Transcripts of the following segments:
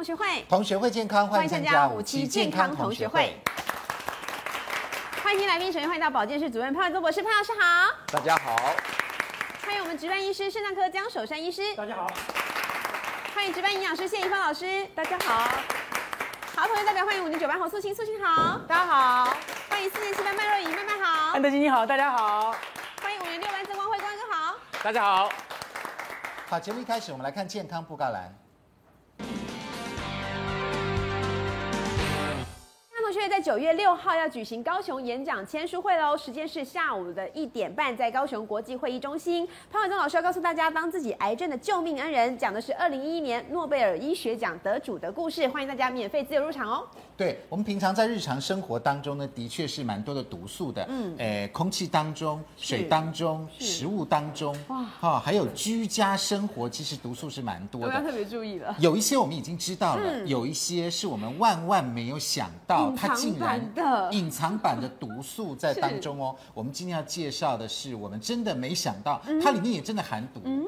同学会，同学会健康，欢迎参加五期健康同学会。欢迎听来宾，首先欢迎到保健室主任潘玮宗博士，潘老师好。大家好。欢迎我们值班医师，肾脏科江守山医师。大家好。欢迎值班营养师谢怡芳老师，大家好。好，同学代表欢迎五年九班侯素卿，素卿好，大家好。欢迎四年七班麦若仪，麦麦好。安德金你好，大家好。欢迎五年六班曾光辉，光哥好，大家好。好，节目一开始，我们来看健康布告栏。同学在九月六号要举行高雄演讲签书会喽，时间是下午的一点半，在高雄国际会议中心。潘伟宗老师要告诉大家，当自己癌症的救命恩人，讲的是二零一一年诺贝尔医学奖得主的故事，欢迎大家免费自由入场哦。对，我们平常在日常生活当中呢，的确是蛮多的毒素的，嗯，诶，空气当中、水当中、食物当中，哇，哈，还有居家生活，其实毒素是蛮多的，要特别注意了。有一些我们已经知道了，嗯、有一些是我们万万没有想到。它竟然隐藏版的毒素在当 中哦，我们今天要介绍的是，我们真的没想到，它里面也真的含毒。嗯嗯，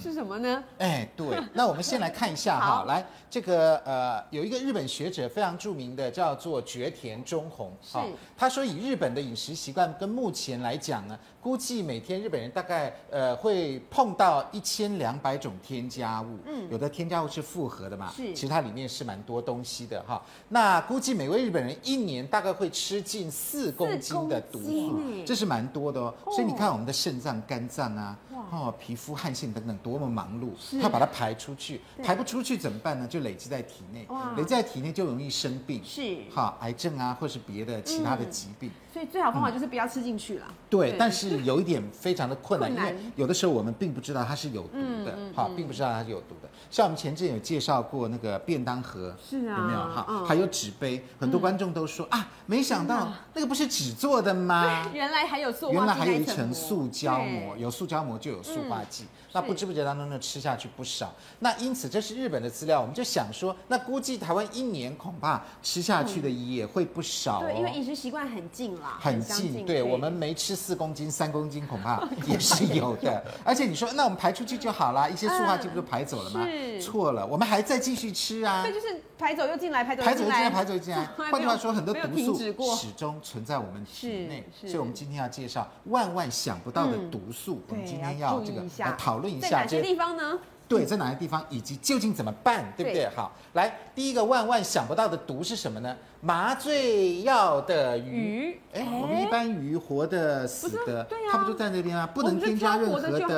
是什么呢？哎，对，那我们先来看一下哈，来这个呃，有一个日本学者非常著名的，叫做绝田忠宏，是，他说以日本的饮食习惯跟目前来讲呢。估计每天日本人大概呃会碰到一千两百种添加物，嗯，有的添加物是复合的嘛，是，其实它里面是蛮多东西的哈。那估计每位日本人一年大概会吃进四公斤的毒素，这是蛮多的哦。所以你看我们的肾脏、肝脏啊，哦，皮肤、汗腺等等多么忙碌，它把它排出去，排不出去怎么办呢？就累积在体内，累积在体内就容易生病，是，哈，癌症啊，或是别的其他的疾病。所以最好方法就是不要吃进去了。对，但是有一点非常的 困难，因为有的时候我们并不知道它是有毒的，哈，并不知道它是有毒的。像我们前阵有介绍过那个便当盒，是啊，有没有哈？还有纸杯，很多观众都说啊，没想到那个不是纸做的吗？原来还有塑，原来还有一层塑胶膜，有塑胶膜就有塑化剂，那不知不觉当中呢吃下去不少。那因此这是日本的资料，我们就想说，那估计台湾一年恐怕吃下去的也会不少哦。对，因为饮食习惯很近啦。很近，对，我们没吃四公斤、三公斤，恐怕 也是有的。而且你说，那我们排出去就好了，一些塑化剂不就排走了吗？错了，我们还在继续吃啊。对，就是排走又进来，排走排走又进来，排走又进来。换句话说，很多毒素始终存在我们体内。所以，我们今天要介绍万万想不到的毒素。我们今天要这个来讨论一下，在哪些地方呢？对，在哪些地方，以及究竟怎么办，对不对？好，来，第一个万万想不到的毒是什么呢？麻醉药的鱼，哎，我们一般鱼活的、死的，它不就在那边吗？不能添加任何的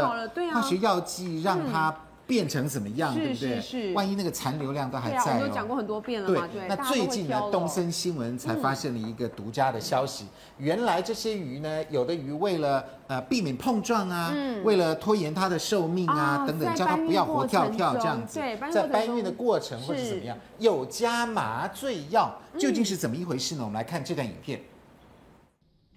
化学药剂让它。变成怎么样，对不对？是，万一那个残留量都还在哦。我都讲过很多遍了嘛。对。那最近呢，东森新闻才发现了一个独家的消息。原来这些鱼呢，有的鱼为了呃避免碰撞啊，为了拖延它的寿命啊等等，叫它不要活跳跳这样子，在搬运的过程或者怎么样，有加麻醉药，究竟是怎么一回事呢？我们来看这段影片。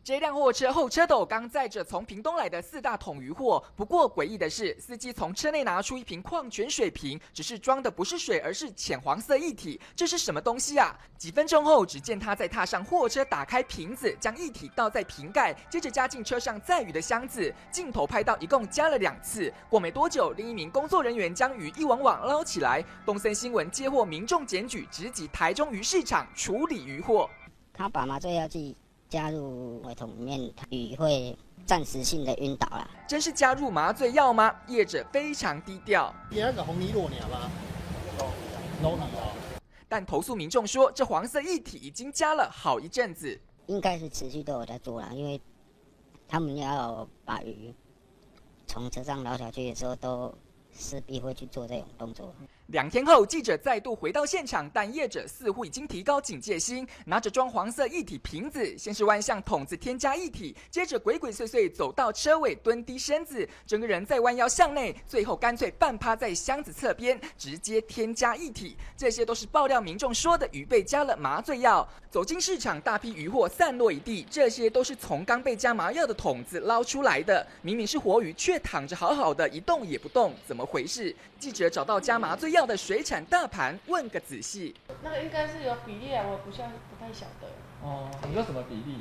这辆货车后车斗刚载着从屏东来的四大桶鱼货，不过诡异的是，司机从车内拿出一瓶矿泉水瓶，只是装的不是水，而是浅黄色液体。这是什么东西啊？几分钟后，只见他在踏上货车，打开瓶子，将液体倒在瓶盖，接着加进车上载鱼的箱子。镜头拍到一共加了两次。过没多久，另一名工作人员将鱼一网网捞起来。东森新闻接获民众检举，直击台中鱼市场处理鱼货。他把麻醉药剂。加入胃桶里面，鱼会暂时性的晕倒了。真是加入麻醉药吗？业者非常低调。那个红泥洛鸟吗？但投诉民众说，这黄色液体已经加了好一阵子。应该是持续都有在做了，因为他们要把鱼从车上捞下去的时候，都势必会去做这种动作。两天后，记者再度回到现场，但业者似乎已经提高警戒心，拿着装黄色液体瓶子，先是弯向桶子添加液体，接着鬼鬼祟祟走到车尾，蹲低身子，整个人再弯腰向内，最后干脆半趴在箱子侧边，直接添加液体。这些都是爆料民众说的鱼被加了麻醉药。走进市场，大批鱼货散落一地，这些都是从刚被加麻药的桶子捞出来的。明明是活鱼，却躺着好好的，一动也不动，怎么回事？记者找到加麻醉药。要的水产大盘，问个仔细。那个应该是有比例啊，我不像不太晓得。哦，你说什么比例？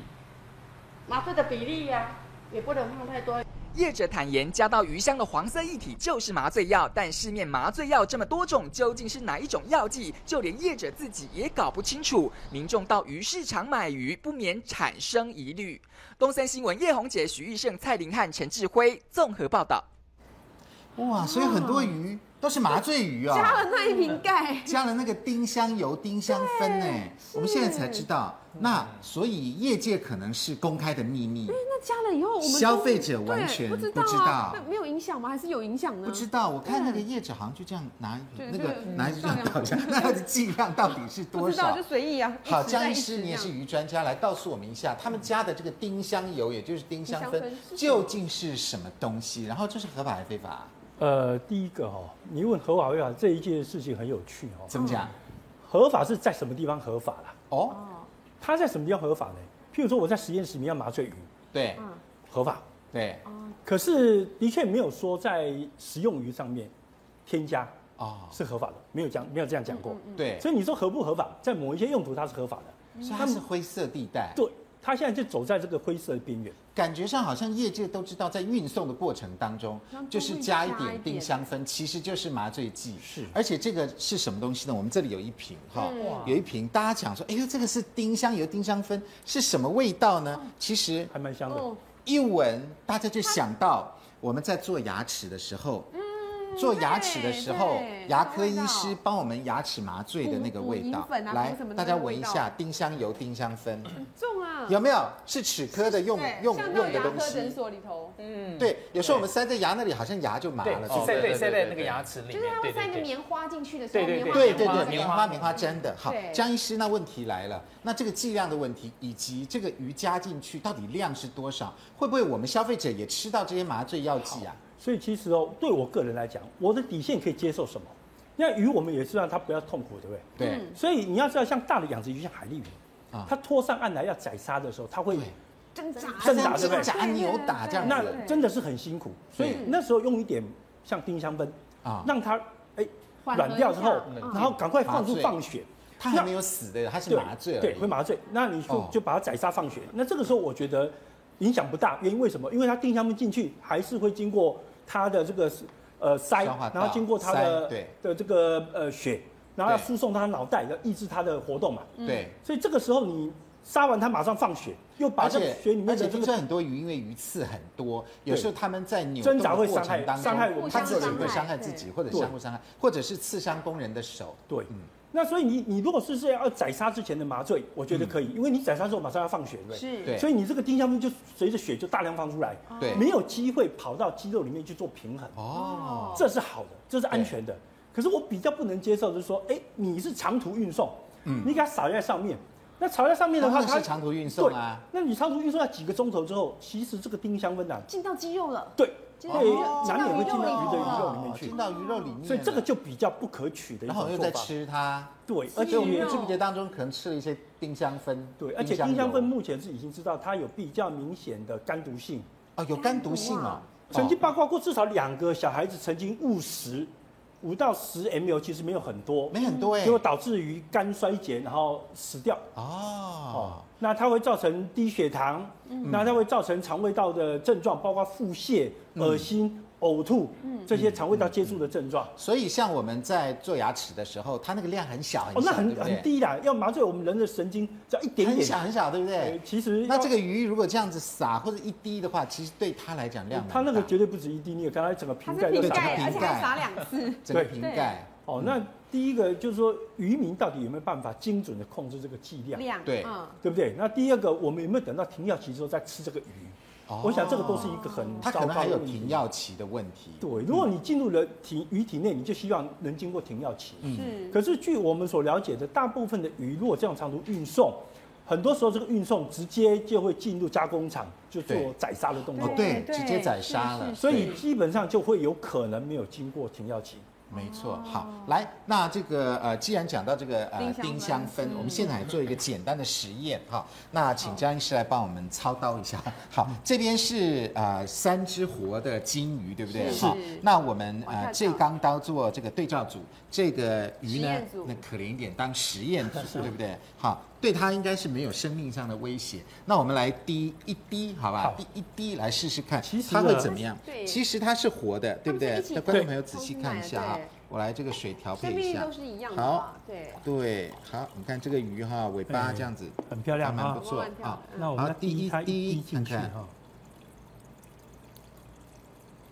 麻醉的比例呀、啊，也不能放太多。业者坦言，加到鱼香的黄色液体就是麻醉药，但市面麻醉药这么多种，究竟是哪一种药剂？就连业者自己也搞不清楚。民众到鱼市场买鱼，不免产生疑虑。东森新闻叶红姐、徐玉胜、蔡林汉、陈志辉综合报道。哇，所以很多鱼都是麻醉鱼啊、哦！加了那一瓶钙，加了那个丁香油、丁香酚呢。我们现在才知道，那所以业界可能是公开的秘密。那加了以后，我们消费者完全不知道，啊、那没有影响吗？还是有影响呢？不知道。我看那个业者好像就这样拿那个拿就这样倒下，那它的剂量到底是多少？就随意啊。好，江医师，你也是鱼专家，来告诉我们一下，他们加的这个丁香油，也就是丁香酚，究竟是什么东西？然后这是合法还是非法？呃，第一个哈、哦，你问合法非法这一件事情很有趣哦。怎么讲？合法是在什么地方合法啦？哦，它在什么地方合法呢？譬如说我在实验室里面要麻醉鱼，对，合法，对。可是的确没有说在食用鱼上面添加啊是合法的，没有讲没有这样讲过。对，所以你说合不合法？在某一些用途它是合法的，所以它是灰色地带。对。他现在就走在这个灰色的边缘，感觉上好像业界都知道，在运送的过程当中，就是加一点丁香酚，其实就是麻醉剂。是，而且这个是什么东西呢？我们这里有一瓶哈，有一瓶，大家讲说，哎呦，这个是丁香油、丁香酚，是什么味道呢？其实还蛮香的，一闻大家就想到我们在做牙齿的时候。做牙齿的时候，牙科医师帮我们牙齿麻醉的那个味道，来，大家闻一下丁香油、丁香酚，很重啊，有没有？是齿科的用用用的东西。诊所里头，嗯，对，有时候我们塞在牙那里，好像牙就麻了，塞对塞在那个牙齿里面，就是它会塞一个棉花进去的时候，对对对对对，棉花棉花粘的。好。江医师，那问题来了，那这个剂量的问题，以及这个鱼加进去到底量是多少？会不会我们消费者也吃到这些麻醉药剂啊？所以其实哦，对我个人来讲，我的底线可以接受什么？那鱼我们也是让它不要痛苦，对不对？对。所以你要知道，像大的养殖鱼，像海鱺鱼，啊，它拖上岸来要宰杀的时候，它会挣扎、挣扎，对不对？挣扎、扭打这样子，那真的是很辛苦。所以那时候用一点像丁香酚啊，让它哎软掉之后，然后赶快放出放血。它还没有死的，它是麻醉，对，会麻醉。那你就就把它宰杀放血。那这个时候我觉得影响不大，原因为什么？因为它丁香酚进去还是会经过。它的这个呃鳃，然后经过它的的这个呃血，然后要输送它的脑袋，要抑制它的活动嘛。对。所以这个时候你杀完它马上放血，又把这个血里面的这个。而且听说很多鱼因为鱼刺很多，有时候他们在扭动的过程当中，伤害我们，它自己会伤害自己，或者相互伤害，或者是刺伤工人的手。对。嗯。那所以你你如果是是要宰杀之前的麻醉，我觉得可以，因为你宰杀之后马上要放血，对不对？是。所以你这个丁香酚就随着血就大量放出来，对，没有机会跑到肌肉里面去做平衡。哦，这是好的，这是安全的。可是我比较不能接受，就是说，哎，你是长途运送，嗯，你给它撒在上面，那撒在上面的话，它是长途运送啊。那你长途运送要几个钟头之后，其实这个丁香酚啊进到肌肉了。对。会难免会进到鱼的鱼肉里面去，进到鱼肉里面，所以这个就比较不可取的一种做法。然后又在吃它，对，而且我们不知不觉当中可能吃了一些丁香酚，对，而且丁香酚目前是已经知道它有比较明显的肝毒性。啊，有肝毒性啊，曾经报告过至少两个小孩子曾经误食。五到十 ml 其实没有很多，没很多哎，结果导致于肝衰竭，然后死掉。哦，那它会造成低血糖，嗯、那它会造成肠胃道的症状，包括腹泻、恶心。嗯呕吐，这些肠胃道接触的症状。所以像我们在做牙齿的时候，它那个量很小很小，哦，那很很低的，要麻醉我们人的神经，只要一点点，很小很小，对不对？其实那这个鱼如果这样子撒或者一滴的话，其实对它来讲量，它那个绝对不止一滴，你有看它整个瓶盖都是瓶盖，而且还撒两次，整个瓶盖。哦，那第一个就是说，渔民到底有没有办法精准的控制这个剂量？量，对，对不对？那第二个，我们有没有等到停药期之后再吃这个鱼？我想这个都是一个很它可能还有停药期的问题。对，如果你进入了体鱼体内，你就希望能经过停药期。嗯。可是据我们所了解的，大部分的鱼如果这样长途运送，很多时候这个运送直接就会进入加工厂，就做宰杀的动作。对，直接宰杀了。所以基本上就会有可能没有经过停药期。没错，好，来，那这个呃，既然讲到这个呃丁香酚，我们现在来做一个简单的实验哈。那请张医师来帮我们操刀一下。好，这边是呃三只活的金鱼，对不对？好，那我们呃这缸刀做这个对照组，这个鱼呢，那可怜一点当实验组，对不对？好，对它应该是没有生命上的威胁。那我们来滴一滴，好吧？滴一滴来试试看，它会怎么样？其实它是活的，对不对？那观众朋友仔细看一下啊。我来这个水调配一下，都是一样的。好，对对，好，你看这个鱼哈，尾巴这样子很漂亮，蛮不错啊。那我们第一滴看看看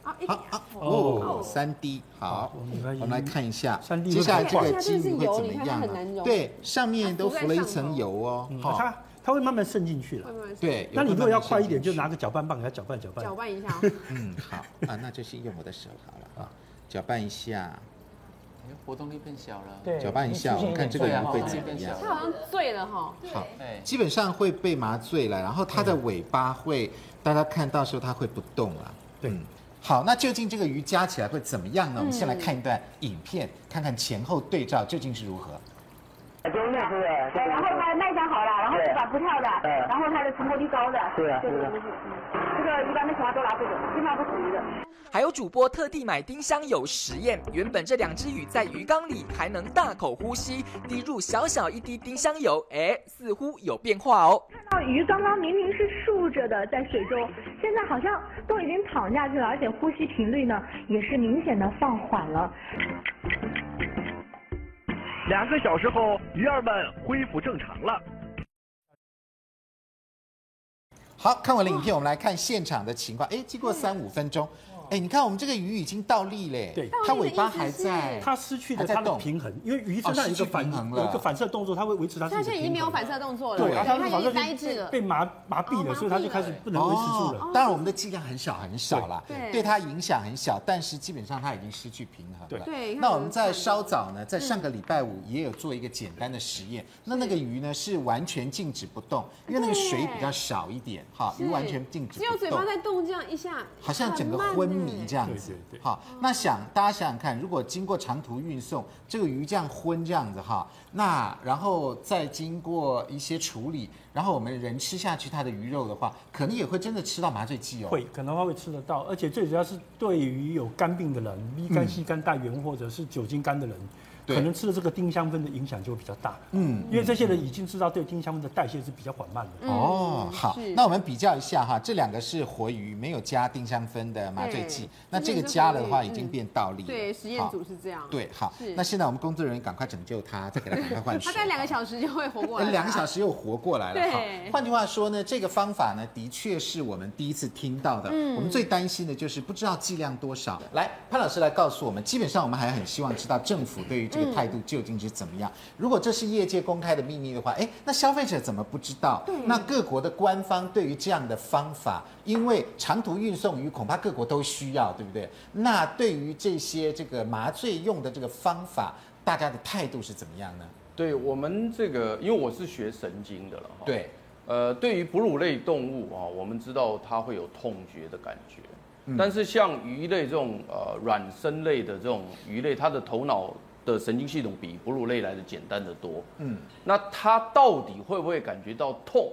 哈。好好哦，三滴好，我们来看一下，接下来这个金鱼会怎么样呢？对，上面都浮了一层油哦。好，它它会慢慢渗进去了。对，那你如果要快一点，就拿个搅拌棒给它搅拌搅拌。搅拌一下。嗯，好啊，那就先用我的手好了啊，搅拌一下。活动力变小了，对，搅拌一下，我们看这个人会怎么样？他好像醉了哈。好，基本上会被麻醉了，然后它的尾巴会，大家看到时候它会不动了。对，好，那究竟这个鱼加起来会怎么样呢？我们先来看一段影片，看看前后对照究竟是如何。对，然后它卖相好了，然后翅膀不跳的，然后它的成活率高的，对啊，对对对，这个一般的情况都拿不走，基本上不属于的。还有主播特地买丁香油实验，原本这两只鱼在鱼缸里还能大口呼吸，滴入小小一滴丁香油，哎，似乎有变化哦。看到鱼刚刚明明是竖着的在水中，现在好像都已经躺下去了，而且呼吸频率呢也是明显的放缓了。两个小时后，鱼儿们恢复正常了。好，看完了影片，我们来看现场的情况。哎，经过三五分钟。哎，你看我们这个鱼已经倒立嘞，对，它尾巴还在，它失去了它的平衡，因为鱼身上有一个反有一个反射动作，它会维持它自己的平衡。它现在已经没有反射动作了，对，它已经呆滞了，被麻麻痹了，所以它就开始不能维持住了。当然我们的剂量很小很少啦，对，对它影响很小，但是基本上它已经失去平衡了。对，那我们在稍早呢，在上个礼拜五也有做一个简单的实验，那那个鱼呢是完全静止不动，因为那个水比较少一点，哈，鱼完全静止只有嘴巴在动，这样一下，好像整个昏迷这样子。好，那想大家想想看，如果经过长途运送，这个鱼这样昏这样子哈，那然后再经过一些处理，然后我们人吃下去它的鱼肉的话，可能也会真的吃到麻醉剂哦。会，可能它会吃得到，而且最主要是对于有肝病的人乙肝、乙肝带原或者是酒精肝的人。可能吃了这个丁香酚的影响就会比较大，嗯，因为这些人已经知道对丁香酚的代谢是比较缓慢的。哦，好，那我们比较一下哈，这两个是活鱼，没有加丁香酚的麻醉剂，那这个加了的话已经变倒立。对，实验组是这样。对，好，那现在我们工作人员赶快拯救他，再给他赶快换水。他在两个小时就会活过来。两个小时又活过来了。对，换句话说呢，这个方法呢，的确是我们第一次听到的。嗯，我们最担心的就是不知道剂量多少。来，潘老师来告诉我们，基本上我们还很希望知道政府对于这个态度究竟。是怎么样？如果这是业界公开的秘密的话，哎，那消费者怎么不知道？对那各国的官方对于这样的方法，因为长途运送鱼恐怕各国都需要，对不对？那对于这些这个麻醉用的这个方法，大家的态度是怎么样呢？对我们这个，因为我是学神经的了，对，呃，对于哺乳类动物啊，我们知道它会有痛觉的感觉，嗯、但是像鱼类这种呃软生类的这种鱼类，它的头脑。的神经系统比哺乳类来的简单的多。嗯，那它到底会不会感觉到痛？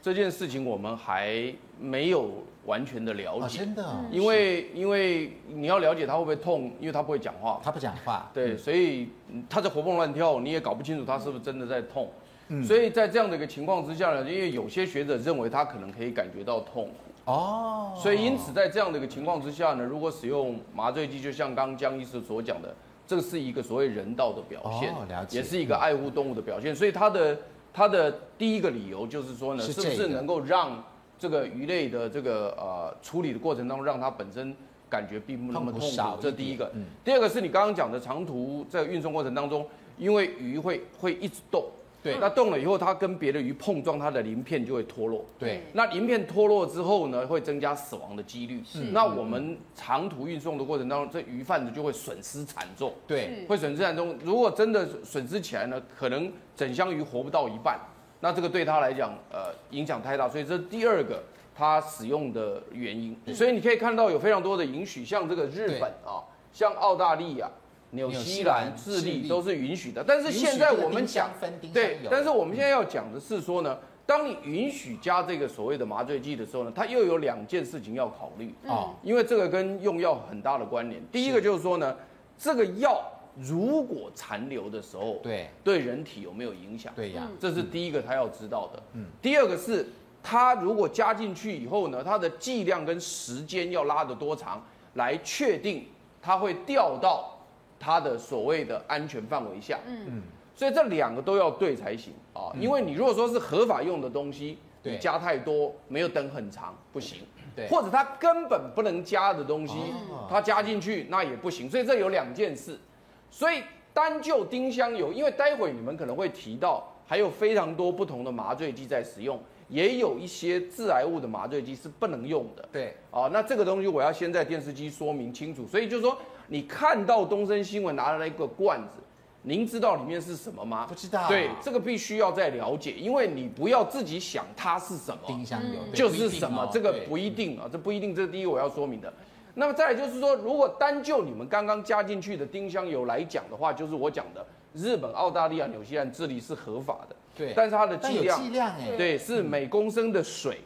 这件事情我们还没有完全的了解。真的，因为因为你要了解它会不会痛，因为它不会讲话。它不讲话。对，所以它在活蹦乱跳，你也搞不清楚它是不是真的在痛。嗯，所以在这样的一个情况之下呢，因为有些学者认为它可能可以感觉到痛。哦。所以因此在这样的一个情况之下呢，如果使用麻醉剂，就像刚刚江医师所讲的。这是一个所谓人道的表现，哦、了解，也是一个爱护动物的表现。所以它的它的第一个理由就是说呢，是，是不是能够让这个鱼类的这个呃处理的过程当中，让它本身感觉并不那么痛苦。这第一个。嗯、第二个是你刚刚讲的长途在运送过程当中，因为鱼会会一直动。对，那动了以后，它跟别的鱼碰撞，它的鳞片就会脱落。对，那鳞片脱落之后呢，会增加死亡的几率。是，那我们长途运送的过程当中，这鱼贩子就会损失惨重。对，会损失惨重。如果真的损失起来呢，可能整箱鱼活不到一半。那这个对他来讲，呃，影响太大。所以这是第二个他使用的原因。所以你可以看到有非常多的允许，像这个日本啊。像澳大利亚、纽西兰、智利都是允许的。但是现在我们讲，对，但是我们现在要讲的是说呢，当你允许加这个所谓的麻醉剂的时候呢，它又有两件事情要考虑啊，因为这个跟用药很大的关联。第一个就是说呢，这个药。如果残留的时候，对对人体有没有影响？对呀，这是第一个他要知道的。嗯，第二个是它如果加进去以后呢，它的剂量跟时间要拉得多长，来确定它会掉到它的所谓的安全范围下。嗯嗯，所以这两个都要对才行啊，因为你如果说是合法用的东西，你加太多没有等很长不行。对，或者它根本不能加的东西，它加进去那也不行。所以这有两件事。所以单就丁香油，因为待会你们可能会提到，还有非常多不同的麻醉剂在使用，也有一些致癌物的麻醉剂是不能用的。对，啊，那这个东西我要先在电视机说明清楚。所以就是说，你看到东森新闻拿了一个罐子，您知道里面是什么吗？不知道。对，这个必须要再了解，因为你不要自己想它是什么，丁香油就是什么，这个不一定啊，这不一定，这是第一我要说明的。那么再来就是说，如果单就你们刚刚加进去的丁香油来讲的话，就是我讲的日本、澳大利亚、纽西兰、智利是合法的，对，但是它的剂量，剂量哎，对，是每公升的水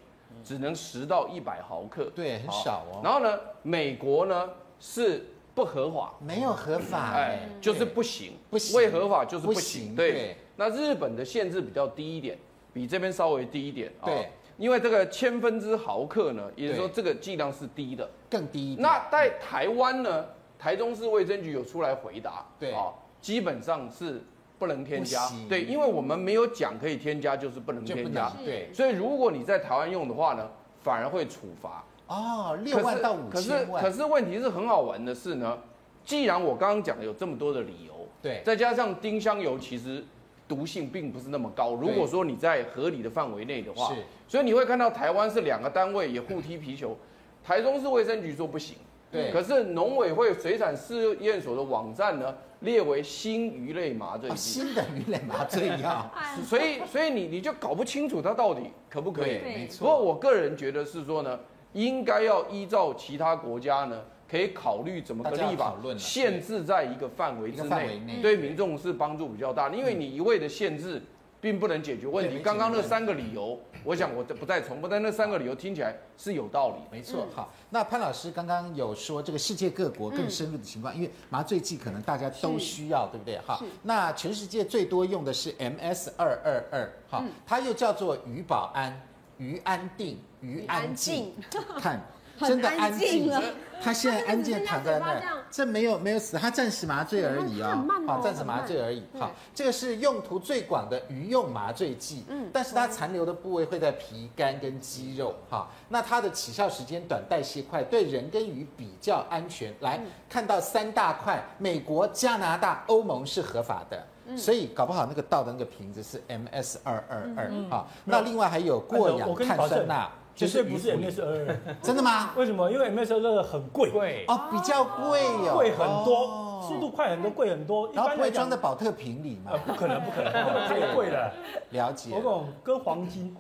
只能十到一百毫克，对，很少哦。然后呢，美国呢是不合法，没有合法，哎，就是不行，不行，未合法就是不行，对。那日本的限制比较低一点，比这边稍微低一点，对。因为这个千分之毫克呢，也就是说这个剂量是低的，更低。那在台湾呢，台中市卫生局有出来回答，对啊，基本上是不能添加，对，因为我们没有讲可以添加，就是不能添加，对。所以如果你在台湾用的话呢，反而会处罚。哦，六万到五千万。可是可是问题是很好玩的是呢，既然我刚刚讲的有这么多的理由，对，再加上丁香油其实。毒性并不是那么高。如果说你在合理的范围内的话，是，所以你会看到台湾是两个单位也互踢皮球。台中市卫生局说不行，对。可是农委会水产试验所的网站呢，列为新鱼类麻醉剂。新的鱼类麻醉药。所以，所以你你就搞不清楚它到底可不可以。没错。不过我个人觉得是说呢，应该要依照其他国家呢。可以考虑怎么个立法限制在一个范围之内，对民众是帮助比较大的。因为你一味的限制，并不能解决问题。刚刚那三个理由，我想我不再重复，但那三个理由听起来是有道理。没错。好，那潘老师刚刚有说这个世界各国更深入的情况，因为麻醉剂可能大家都需要，对不对？哈，那全世界最多用的是 MS 二二二，哈，它又叫做鱼保安、鱼安定、鱼安静，看。真的安静了，他现在安静躺在那儿，这没有没有死，他暂时麻醉而已哦，好，暂时麻醉而已。好，这个是用途最广的鱼用麻醉剂，嗯，但是它残留的部位会在皮肝跟肌肉，哈，那它的起效时间短，代谢快，对人跟鱼比较安全。来看到三大块，美国、加拿大、欧盟是合法的，所以搞不好那个倒的那个瓶子是 MS 二二二，好，那另外还有过氧碳酸钠。绝对不是 MS 二二，真的吗？为什么？因为 MS 二二很贵，贵哦，比较贵哦，贵很多，速度快很多，贵很多。然后不会装在保特瓶里吗？不可能，不可能，太贵了。了解。我讲跟黄金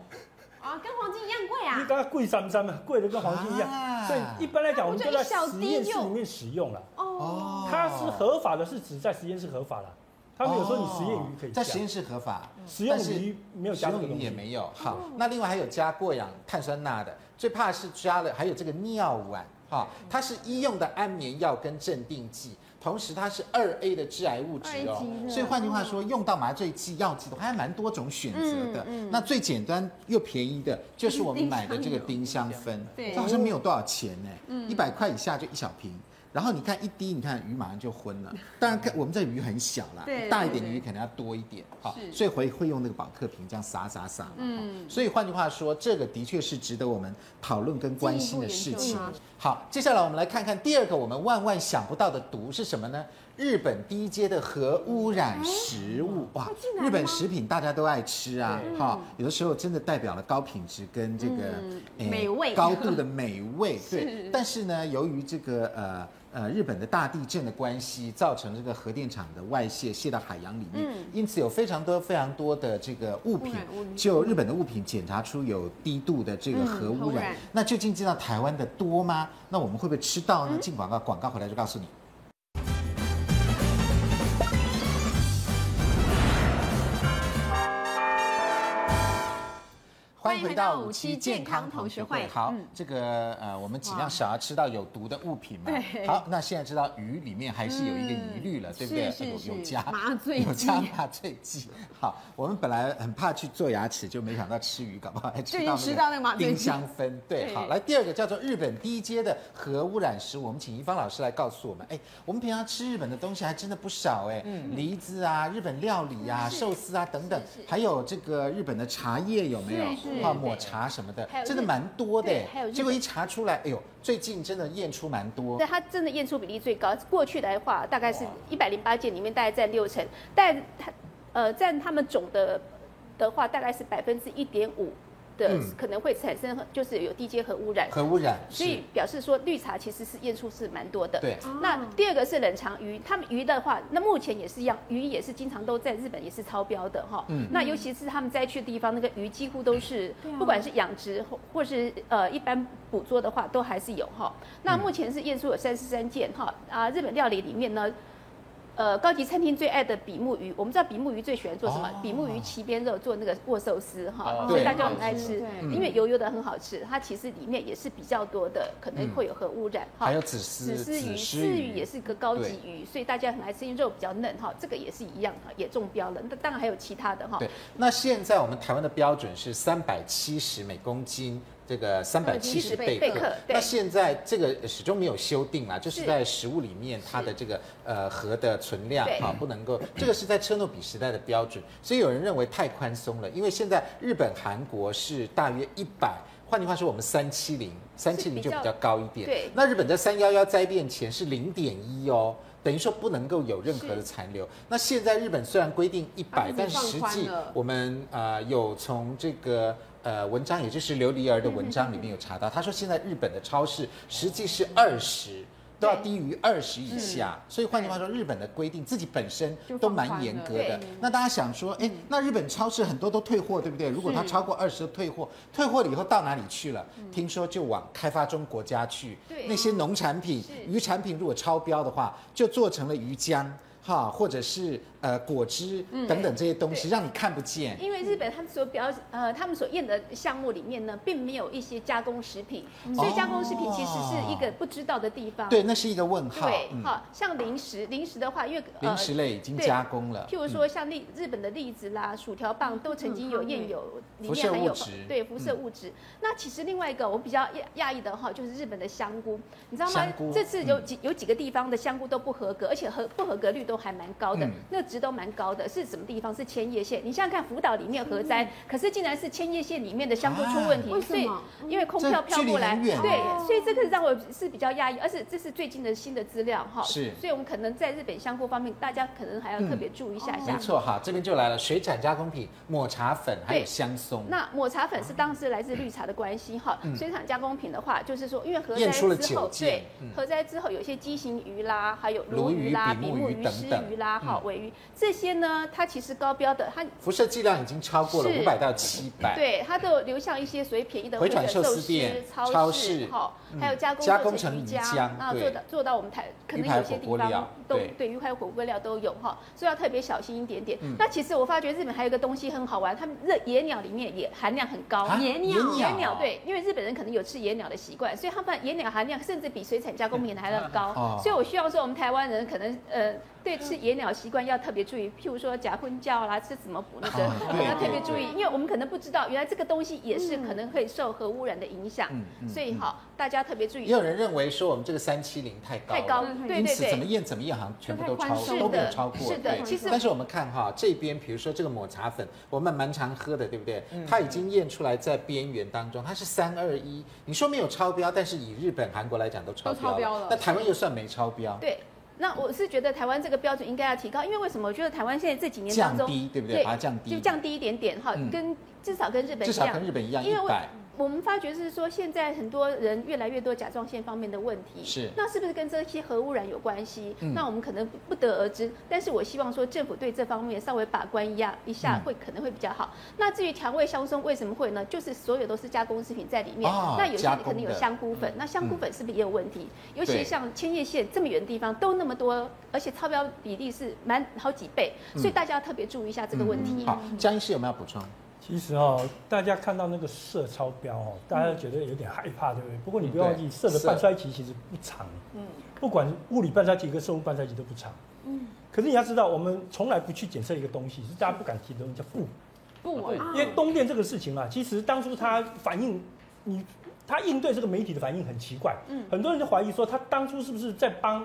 啊，跟黄金一样贵啊。你刚刚贵三三嘛，贵的跟黄金一样。所以一般来讲，我们就在实验室里面使用了。哦。它是合法的，是指在实验室合法的。他们有说你实验鱼可以在实验室合法，实验鱼没有加这个东西，也没有。好，那另外还有加过氧碳酸钠的，最怕是加了还有这个尿烷，哈，它是医用的安眠药跟镇定剂，同时它是二 A 的致癌物质哦。所以换句话说，用到麻醉剂药剂的话，还蛮多种选择的。那最简单又便宜的就是我们买的这个丁香酚，它好像没有多少钱呢，一百块以下就一小瓶。然后你看一滴，你看鱼马上就昏了。当然，看我们这鱼很小啦，大一点的鱼可能要多一点。好，所以会会用那个保特瓶这样撒撒撒。嗯，所以换句话说，这个的确是值得我们讨论跟关心的事情。好，接下来我们来看看第二个我们万万想不到的毒是什么呢？日本低阶的核污染食物。哇，日本食品大家都爱吃啊，哈，有的时候真的代表了高品质跟这个美味高度的美味。对，但是呢，由于这个呃。呃，日本的大地震的关系，造成这个核电厂的外泄，泄到海洋里面，嗯、因此有非常多非常多的这个物品，就日本的物品检查出有低度的这个核污染。嗯、那究竟进到台湾的多吗？那我们会不会吃到呢？进广告，广告回来就告诉你。回到五期健康同学会。好，这个呃，我们尽量少要吃到有毒的物品嘛。对。好，那现在知道鱼里面还是有一个疑虑了，对不对？有有加麻醉剂。有加麻醉剂。好，我们本来很怕去做牙齿，就没想到吃鱼搞不好还吃到那个丁香酚。对。好，来第二个叫做日本低阶的核污染食物，我们请一芳老师来告诉我们。哎，我们平常吃日本的东西还真的不少哎，梨子啊，日本料理啊，寿司啊等等，还有这个日本的茶叶有没有？啊，抹茶什么的，真的蛮多的。还有结果一查出来，哎呦，最近真的验出蛮多。对，它真的验出比例最高。过去来的话，大概是一百零八件里面大概占六成，但它呃占他们总的的话，大概是百分之一点五。的可能会产生就是有低阶核污染，核污染，所以表示说绿茶其实是验出是蛮多的。对，那第二个是冷藏鱼，他们鱼的话，那目前也是一样，鱼也是经常都在日本也是超标的哈。嗯。那尤其是他们灾区的地方，那个鱼几乎都是，不管是养殖或或是呃一般捕捉的话，都还是有哈。那目前是验出有三十三件哈啊，日本料理里面呢。呃，高级餐厅最爱的比目鱼，我们知道比目鱼最喜欢做什么？比目鱼鳍边肉做那个握寿司哈，所以大家很爱吃，因为油油的很好吃。它其实里面也是比较多的，可能会有核污染哈。还有紫丝，紫丝鱼，丝鱼也是个高级鱼，所以大家很爱吃，因为肉比较嫩哈。这个也是一样哈，也中标了。那当然还有其他的哈。对，那现在我们台湾的标准是三百七十每公斤。这个三百七十贝克，那现在这个始终没有修订啦，就是在食物里面它的这个呃核的存量哈不能够，这个是在车诺比时代的标准，所以有人认为太宽松了，因为现在日本、韩国是大约一百，换句话说，我们三七零三七零就比较高一点，对，那日本在三幺幺灾变前是零点一哦，等于说不能够有任何的残留。那现在日本虽然规定一百，但是实际我们呃有从这个。呃，文章也就是琉璃儿的文章里面有查到，他说现在日本的超市实际是二十都要低于二十以下，所以换句话说，日本的规定自己本身都蛮严格的。那大家想说，哎，那日本超市很多都退货，对不对？如果它超过二十退货，退货了以后到哪里去了？听说就往开发中国家去。那些农产品、鱼产品如果超标的话，就做成了鱼浆。哈，或者是呃果汁等等这些东西，让你看不见。因为日本他们所表呃他们所验的项目里面呢，并没有一些加工食品，所以加工食品其实是一个不知道的地方。对，那是一个问号。对，哈，像零食，零食的话，因为零食类已经加工了。譬如说像栗日本的栗子啦、薯条棒，都曾经有验有里面含有对辐射物质。那其实另外一个我比较讶异的哈，就是日本的香菇，你知道吗？这次有几有几个地方的香菇都不合格，而且合不合格率都。都还蛮高的，那值都蛮高的。是什么地方？是千叶县。你想想看，福岛里面核灾，可是竟然是千叶县里面的香菇出问题。所以因为空飘飘过来，对，所以这个让我是比较压抑。而且这是最近的新的资料哈。是。所以我们可能在日本香菇方面，大家可能还要特别注意一下下。没错哈，这边就来了水产加工品、抹茶粉还有香松。那抹茶粉是当时来自绿茶的关系哈。水产加工品的话，就是说因为核灾之后，对，核灾之后有一些畸形鱼啦，还有鲈鱼啦、比目鱼等。鰤鱼啦，哈尾鱼这些呢，它其实高标的，它辐射剂量已经超过了五百到七百，对，它都流向一些所谓便宜的回转寿司店、超市，哈，还有加工加工成鱼浆，那做到做到我们台，可能有些地方都对。鱼排火锅料都有哈，所以要特别小心一点点。那其实我发觉日本还有一个东西很好玩，他们热野鸟里面也含量很高，野鸟野鸟。对，因为日本人可能有吃野鸟的习惯，所以他们野鸟含量甚至比水产加工品还要高，所以我希望说我们台湾人可能呃。对吃野鸟习惯要特别注意，譬如说假婚教啦，吃什么补那个，要特别注意，因为我们可能不知道，原来这个东西也是可能会受核污染的影响，所以哈，大家特别注意。也有人认为说我们这个三七零太高，太高，对对对，怎么验怎么验，好像全部都超，都没有超过。是的，其实。但是我们看哈这边，比如说这个抹茶粉，我们蛮常喝的，对不对？它已经验出来在边缘当中，它是三二一，你说没有超标，但是以日本、韩国来讲都超标了，那台湾又算没超标。对。那我是觉得台湾这个标准应该要提高，因为为什么？我觉得台湾现在这几年当中，降低，对不对？把它降低，就降低一点点哈，跟至少跟日本一样，至少跟日本一样，因为。我们发觉是说，现在很多人越来越多甲状腺方面的问题，是那是不是跟这些核污染有关系？嗯、那我们可能不得而知。但是我希望说，政府对这方面稍微把关一下，一下会可能会比较好。嗯、那至于调味香松为什么会呢？就是所有都是加工食品在里面。哦、那有些可能有香菇粉，那香菇粉是不是也有问题？嗯、尤其像千叶县这么远的地方都那么多，而且超标比例是蛮好几倍，所以大家要特别注意一下这个问题。嗯、好，江医师有没有补充？其实哦，大家看到那个射超标哦，大家觉得有点害怕，对不对？不过你不要忘记，射的半衰期其实不长。嗯。不管物理半衰期跟生物半衰期都不长。嗯。可是你要知道，我们从来不去检测一个东西，是大家不敢提的东西，叫鈽。鈽啊。因为东电这个事情啊，其实当初它反应，你它应对这个媒体的反应很奇怪。嗯。很多人就怀疑说，他当初是不是在帮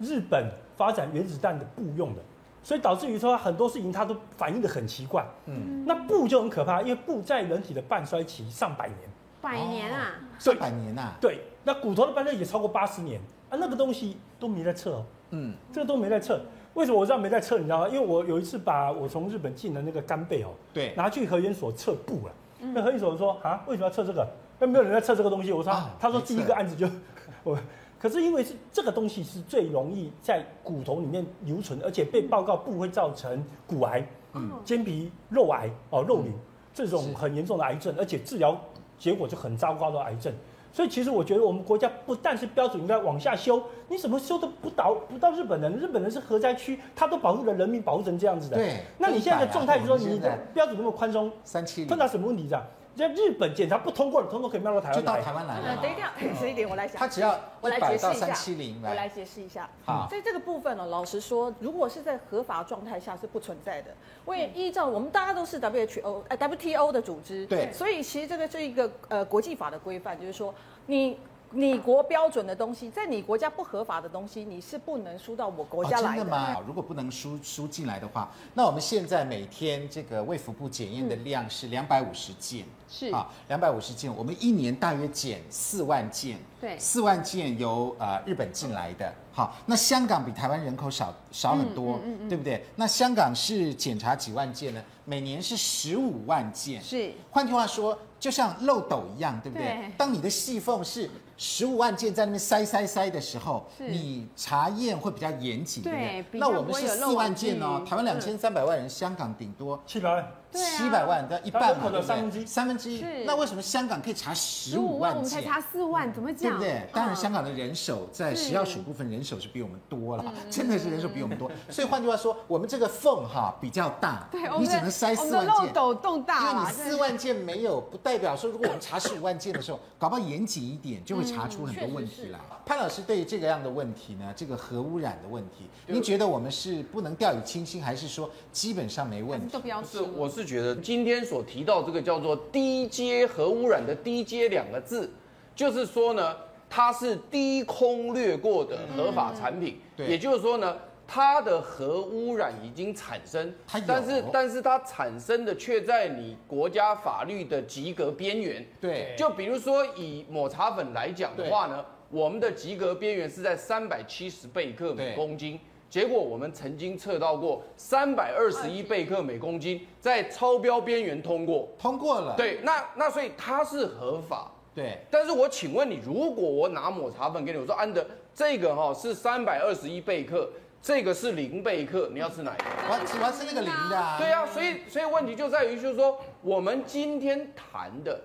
日本发展原子弹的布用的？所以导致于说很多事情它都反应的很奇怪，嗯，那布就很可怕，因为布在人体的半衰期上百年，百年啊，上百年呐，对，那骨头的半衰也超过八十年。啊，那个东西都没在测哦，嗯，这个都没在测，为什么我知道没在测？你知道吗？因为我有一次把我从日本进的那个干贝哦，对，拿去核研所测布了，那核研所说啊，为什么要测这个？那没有人在测这个东西，我说，他说第一个案子就 我。可是因为是这个东西是最容易在骨头里面留存，而且被报告不会造成骨癌、嗯，间皮肉癌哦，肉瘤这种很严重的癌症，而且治疗结果就很糟糕的癌症。所以其实我觉得我们国家不但是标准应该往下修，你怎么修都不到不到日本人，日本人是核灾区，他都保护了人民，保护成这样子的。对，那你现在的状态就是说你的标准那么宽松，三七零，碰到什么问题这样？在日本检查不通过你，通通可以卖到台湾就到台湾来了。等一下，这一点我来讲。他只要我来解释一下，我来解释一下。好，在这个部分呢，老实说，如果是在合法状态下是不存在的。因为依照我们大家都是 WHO 哎 WTO 的组织，对，所以其实这个是一个呃国际法的规范，就是说你。你国标准的东西，在你国家不合法的东西，你是不能输到我国家来的。哦、真的吗？如果不能输输进来的话，那我们现在每天这个卫福部检验的量是两百五十件，是啊，两百五十件，我们一年大约检四万件，对，四万件由呃日本进来的。好，那香港比台湾人口少少很多，嗯嗯嗯、对不对？那香港是检查几万件呢？每年是十五万件，是。换句话说，就像漏斗一样，对不对？对，当你的细缝是。十五万件在那边塞塞塞的时候，你查验会比较严谨，对不对？那我们是四万件哦，台湾两千三百万人，香港顶多七百万。七百万的一半嘛，对不对？三分之一。那为什么香港可以查十五万件？我们才查四万，怎么讲？对不对？当然，香港的人手在食药署部分人手是比我们多了，真的是人手比我们多。所以换句话说，我们这个缝哈比较大，你只能塞四万件。漏斗洞大，因为你四万件没有，不代表说如果我们查十五万件的时候，搞不好严谨一点，就会查出很多问题来。潘老师对于这个样的问题呢，这个核污染的问题，您觉得我们是不能掉以轻心，还是说基本上没问题？都不要是，我是觉得今天。所提到这个叫做低阶核污染的低阶两个字，就是说呢，它是低空掠过的合法产品，对，也就是说呢，它的核污染已经产生，但是但是它产生的却在你国家法律的及格边缘，对，就比如说以抹茶粉来讲的话呢，我们的及格边缘是在三百七十贝克每公斤。结果我们曾经测到过三百二十一贝克每公斤，在超标边缘通过，通过了。对，那那所以它是合法。对，但是我请问你，如果我拿抹茶粉给你，我说安德这个哈是三百二十一贝克，这个是零贝克，你要吃哪一个？我要吃，我要吃那个零的啊。对啊，所以所以问题就在于，就是说我们今天谈的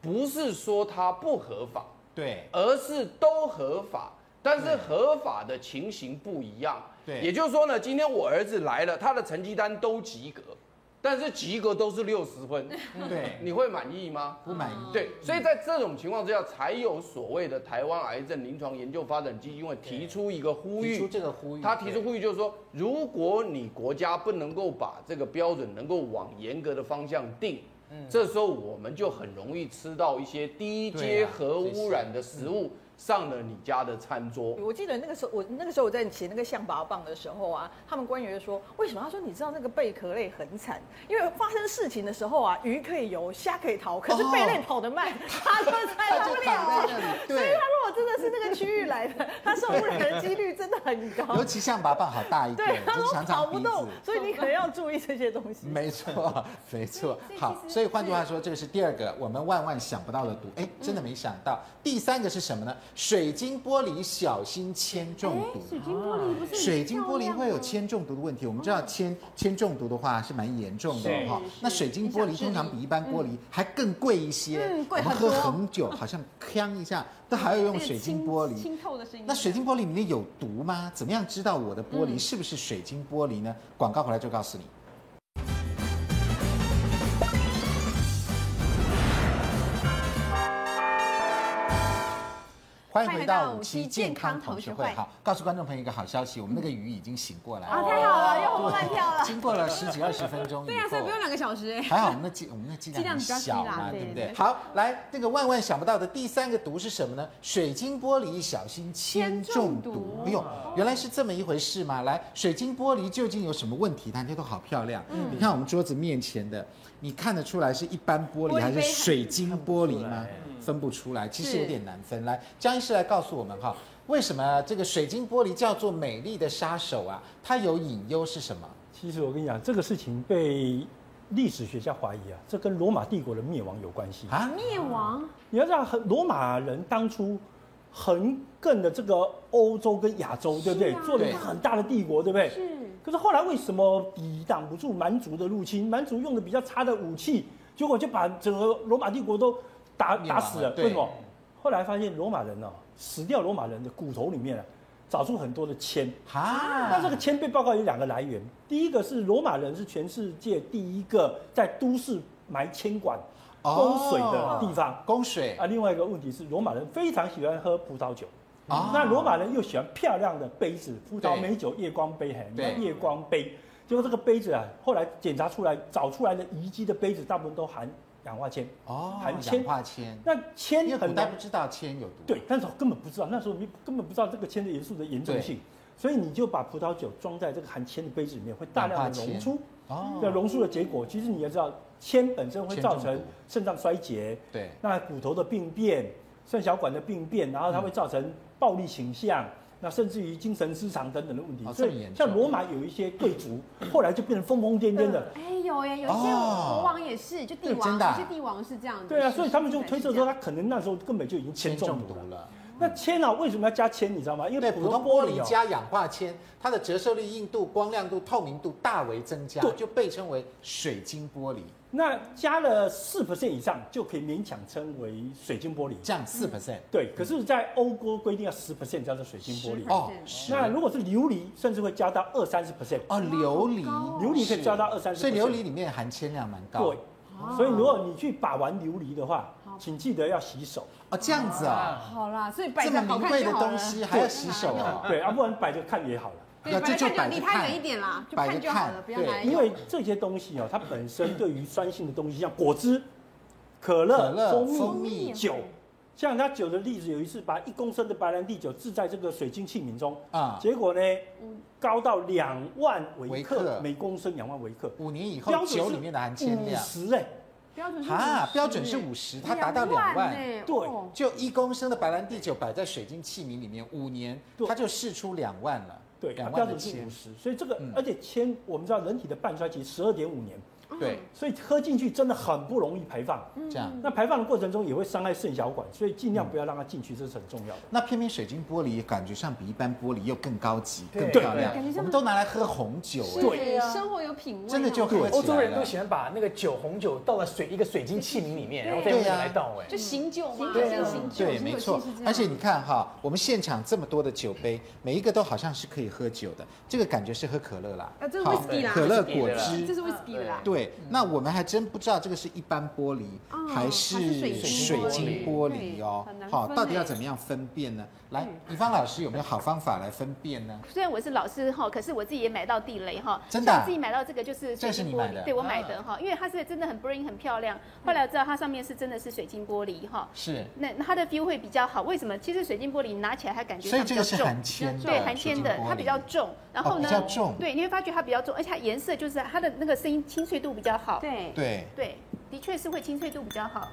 不是说它不合法，对，而是都合法，但是合法的情形不一样。对，也就是说呢，今天我儿子来了，他的成绩单都及格，但是及格都是六十分，对，你会满意吗？不满意。对，所以在这种情况之下，才有所谓的台湾癌症临床研究发展基金会提出一个呼吁，提出这个呼吁，他提出呼吁就是说，如果你国家不能够把这个标准能够往严格的方向定，嗯，这时候我们就很容易吃到一些低阶核污染的食物。上了你家的餐桌，我记得那个时候，我那个时候我在骑那个象拔蚌的时候啊，他们官员就说，为什么？他说你知道那个贝壳类很惨，因为发生事情的时候啊，鱼可以游，虾可以逃，可是贝类跑得慢，它就猜不了。所以他如果真的是那个区域来的，他受污染的几率真的很高。尤其象拔蚌好大一个，对，他说跑不动，所以你可能要注意这些东西。没错，没错。好，所以换句话说，这个是第二个我们万万想不到的毒。哎，真的没想到。第三个是什么呢？水晶玻璃小心铅中毒。水晶玻璃不是？水晶玻璃会有铅中毒的问题。我们知道铅铅中毒的话是蛮严重的哈。那水晶玻璃通常比一般玻璃还更贵一些。我们喝红酒好像锵一下 都还要用水晶玻璃。清透的声音。那水晶玻璃里面有毒吗？怎么样知道我的玻璃是不是水晶玻璃呢？广告回来就告诉你。欢迎回到五期健康同学会。好，告诉观众朋友一个好消息，我们那个鱼已经醒过来了。啊，太好了，又活蹦乱跳了。经过了十几二十分钟，对呀，所以不用两个小时。还好，我们的剂我们的剂量很小嘛，对不对？好，来，那个万万想不到的第三个毒是什么呢？水晶玻璃，小心铅中毒。哎呦，原来是这么一回事嘛。来，水晶玻璃究竟有什么问题？大家都好漂亮。嗯，你看我们桌子面前的，你看得出来是一般玻璃还是水晶玻璃吗？分不出来，其实有点难分。来，江医师来告诉我们哈，为什么这个水晶玻璃叫做美丽的杀手啊？它有隐忧是什么？其实我跟你讲，这个事情被历史学家怀疑啊，这跟罗马帝国的灭亡有关系啊。灭亡？你要知道，罗马人当初横亘的这个欧洲跟亚洲，对不对？做了一个很大的帝国，对不对？是。可是后来为什么抵挡不住蛮族的入侵？蛮族用的比较差的武器，结果就把整个罗马帝国都。打打死了，为什么？后来发现罗马人呢、哦，死掉罗马人的骨头里面啊，找出很多的铅。啊，那这个铅被报告有两个来源，第一个是罗马人是全世界第一个在都市埋铅管供水的地方，供水啊。另外一个问题是，罗马人非常喜欢喝葡萄酒啊，那罗马人又喜欢漂亮的杯子，葡萄美酒夜光杯，嘿，夜光杯。结果这个杯子啊，后来检查出来，找出来的遗迹的杯子，大部分都含。氧化铅哦，含铅。氧化铅，那铅很大，不知道铅有毒。对，但是我根本不知道，那时候你根本不知道这个铅的元素的严重性，所以你就把葡萄酒装在这个含铅的杯子里面，会大量的溶出。哦，那溶出的结果，其实你要知道，铅本身会造成肾脏衰竭，对，那骨头的病变、肾小管的病变，然后它会造成暴力倾向。嗯那甚至于精神失常等等的问题，所以像罗马有一些贵族，后来就变成疯疯癫癫的。哎，有哎，有些国王也是，就帝王，有些帝王是这样的。对啊，所以他们就推测说，他可能那时候根本就已经铅中毒了。那铅啊，为什么要加铅？你知道吗？因为普通玻璃加氧化铅，它的折射率、硬度、光亮度、透明度大为增加，就被称为水晶玻璃。那加了四 percent 以上就可以勉强称为水晶玻璃，降四 percent。对，可是，在欧洲规定要十 percent 叫做水晶玻璃哦。那如果是琉璃，甚至会加到二三十 percent 哦。琉璃，琉璃可以加到二三十，所以琉璃里面含铅量蛮高。对，所以如果你去把玩琉璃的话，请记得要洗手哦。这样子啊。好啦，所以摆这么名贵的东西还要洗手啊？对，要不然摆着看也好了。那这就离它远一点啦，就看就好了，不要拿来。因为这些东西哦，它本身对于酸性的东西，像果汁、可乐、蜂蜜、酒，像他酒的例子，有一次把一公升的白兰地酒置在这个水晶器皿中啊，结果呢，高到两万微克每公升，两万微克。五年以后，酒里面的含铅量。十哎，标准啊，标准是五十，它达到两万，对，就一公升的白兰地酒摆在水晶器皿里面，五年它就释出两万了。对，标准是五十，所以这个，嗯、而且铅，我们知道人体的半衰期十二点五年。对，所以喝进去真的很不容易排放，这样。那排放的过程中也会伤害肾小管，所以尽量不要让它进去，这是很重要的。那偏偏水晶玻璃感觉上比一般玻璃又更高级、更漂亮，我们都拿来喝红酒，对，生活有品味，真的就欧洲人都喜欢把那个酒红酒倒在水一个水晶器皿里面，然后再用来倒，哎，就醒酒嘛，对，对，没错。而且你看哈，我们现场这么多的酒杯，每一个都好像是可以喝酒的，这个感觉是喝可乐啦，啊，这是威士忌啦，可乐果汁，这是威士忌的啦，对，那我们还。真不知道这个是一般玻璃还是水晶玻璃哦。好，到底要怎么样分辨呢？来，宜芳老师有没有好方法来分辨呢？虽然我是老师哈，可是我自己也买到地雷哈。真的？自己买到这个就是水晶玻璃，对我买的哈，因为它是真的很 bling 很漂亮。后来我知道它上面是真的是水晶玻璃哈。是。那它的 feel 会比较好，为什么？其实水晶玻璃拿起来它感觉所以这个是含铅，对，含铅的，它比较重。然后呢？比较重。对，你会发觉它比较重，而且它颜色就是它的那个声音清脆度比较好。对对对。的确是会清脆度比较好，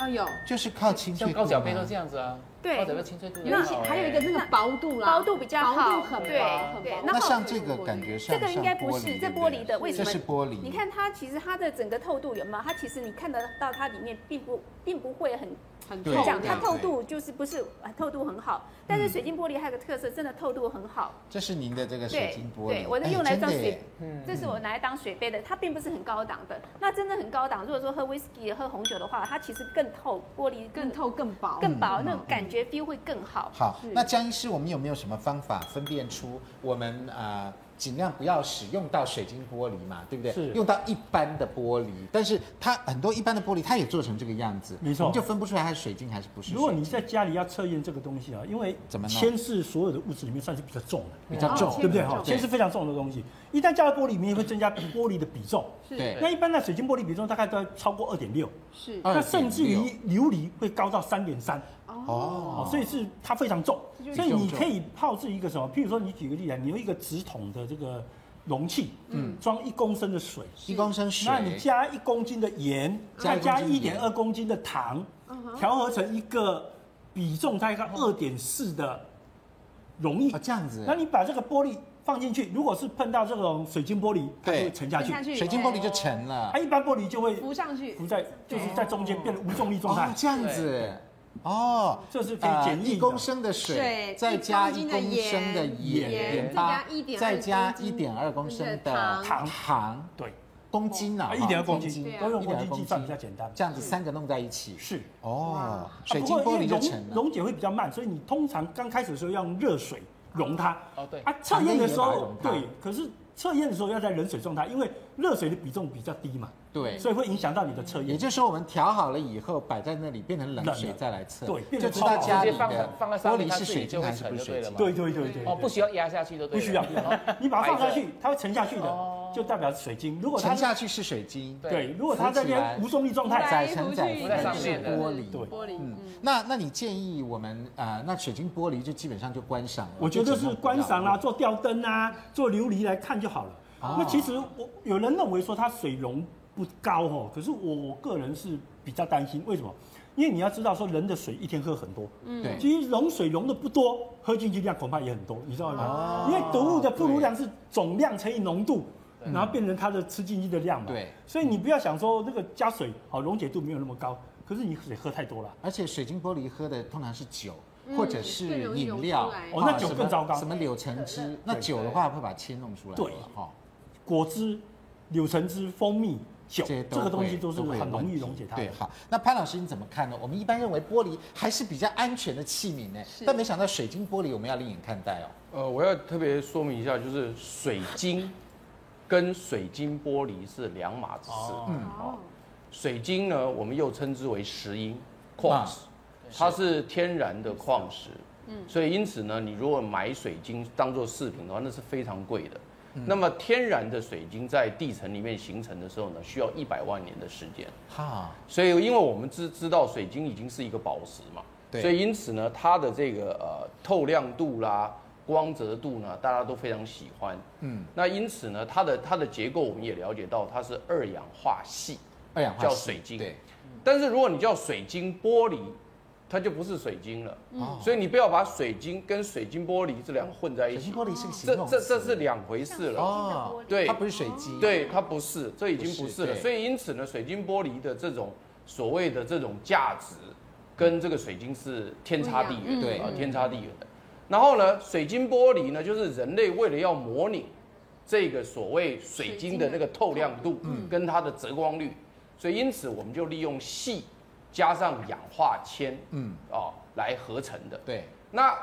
哦有，就是靠清脆度，高脚杯都这样子啊，对，高脚杯清脆度，那还有一个那个薄度啦，薄度比较好，薄度很薄，对对。那像这个感觉上，这个应该不是，这玻璃的，为什么？这是玻璃。你看它其实它的整个透度有没有？它其实你看得到它里面并不并不会很。很透，它透度就是不是透度很好，但是水晶玻璃还有个特色，真的透度很好。这是您的这个水晶玻璃，对，我是用来装水，这是我拿来当水杯的，它并不是很高档的。那真的很高档，如果说喝威士忌、喝红酒的话，它其实更透，玻璃更透、更薄、更薄，那种感觉 feel 会更好。好，那江医师，我们有没有什么方法分辨出我们啊尽量不要使用到水晶玻璃嘛，对不对？是用到一般的玻璃，但是它很多一般的玻璃，它也做成这个样子，没错，你就分不出来它是水晶还是不是。如果你在家里要测验这个东西啊，因为怎么铅是所有的物质里面算是比较重的，比较重，对不对？哈，铅是非常重的东西，一旦加到玻璃里面，会增加玻璃的比重。对，那一般的水晶玻璃比重大概都要超过二点六，是，那甚至于琉璃会高到三点三。哦，所以是它非常重，所以你可以泡制一个什么？譬如说，你举个例子，你用一个直筒的这个容器，嗯，装一公升的水，一公升水，那你加一公斤的盐，再加一点二公斤的糖，调和成一个比重大概二点四的溶液，这样子。那你把这个玻璃放进去，如果是碰到这种水晶玻璃，它就会沉下去，水晶玻璃就沉了。它一般玻璃就会浮上去，浮在就是在中间变成无重力状态，这样子。哦，这是可以减一公升的水，再加一公升的盐，盐巴，再加一点二公升的糖，糖，对，公斤啊，一点二公斤，都用公斤计算比较简单。这样子三个弄在一起，是。哦，水晶玻璃就成了。溶解会比较慢，所以你通常刚开始的时候要用热水溶它。哦，对。啊，测验的时候，对，可是测验的时候要在冷水状态，因为热水的比重比较低嘛。对，所以会影响到你的测验。也就是说，我们调好了以后摆在那里，变成冷水再来测，对，就知道家里的放在上面玻璃是水晶还是不是水晶。对对对对。哦，不需要压下去的，不需要。你把它放下去，它会沉下去的，就代表水晶。如果沉下去是水晶，对。如果它在这边无重力状态，载沉载浮在是玻璃。对，玻璃。嗯，那那你建议我们啊，那水晶玻璃就基本上就观赏了。我觉得是观赏啦，做吊灯啊，做琉璃来看就好了。那其实我有人认为说它水溶。不高哦，可是我个人是比较担心，为什么？因为你要知道说人的水一天喝很多，嗯，对，其实溶水溶的不多，喝进去量恐怕也很多，你知道吗？哦，因为毒物的不如量是总量乘以浓度，然后变成它的吃进去的量嘛，对，所以你不要想说那个加水好溶解度没有那么高，可是你水喝太多了，而且水晶玻璃喝的通常是酒或者是饮料，哦，那酒更糟糕，什么柳橙汁，那酒的话会把铅弄出来，对，哈，果汁、柳橙汁、蜂蜜。酒这个东西都是很容易溶解它。对，好，那潘老师你怎么看呢？我们一般认为玻璃还是比较安全的器皿呢，但没想到水晶玻璃我们要另眼看待哦。呃，我要特别说明一下，就是水晶跟水晶玻璃是两码子事。嗯，好，水晶呢，我们又称之为石英 （quartz），它是天然的矿石。嗯，所以因此呢，你如果买水晶当做饰品的话，那是非常贵的。那么天然的水晶在地层里面形成的时候呢，需要一百万年的时间。哈，所以因为我们知知道水晶已经是一个宝石嘛，对，所以因此呢，它的这个呃透亮度啦、光泽度呢，大家都非常喜欢。嗯，那因此呢，它的它的结构我们也了解到，它是二氧化系，二氧化叫水晶。对，但是如果你叫水晶玻璃。它就不是水晶了，嗯，所以你不要把水晶跟水晶玻璃这两个混在一起。水晶玻璃是个形容，这这这是两回事了。哦，对，它不是水晶，对，它不是，这已经不是了。所以因此呢，水晶玻璃的这种所谓的这种价值，跟这个水晶是天差地远，对啊，天差地远的。然后呢，水晶玻璃呢，就是人类为了要模拟这个所谓水晶的那个透亮度，跟它的折光率，所以因此我们就利用矽。加上氧化铅，嗯，哦，来合成的。对，那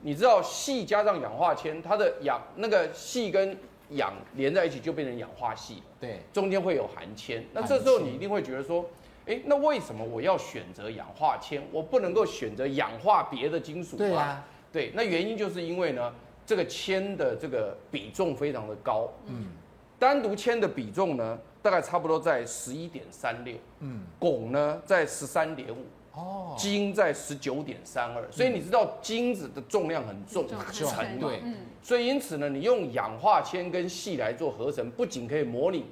你知道细加上氧化铅，它的氧那个细跟氧连在一起就变成氧化矽了。对，中间会有含铅。那这时候你一定会觉得说，哎，那为什么我要选择氧化铅？我不能够选择氧化别的金属吗？对啊，对，那原因就是因为呢，这个铅的这个比重非常的高。嗯，单独铅的比重呢？大概差不多在十一点三六，嗯，汞呢在十三点五，哦，金在十九点三二，所以你知道金子的重量很重，很沉，对，嗯，所以因此呢，你用氧化铅跟细来做合成，不仅可以模拟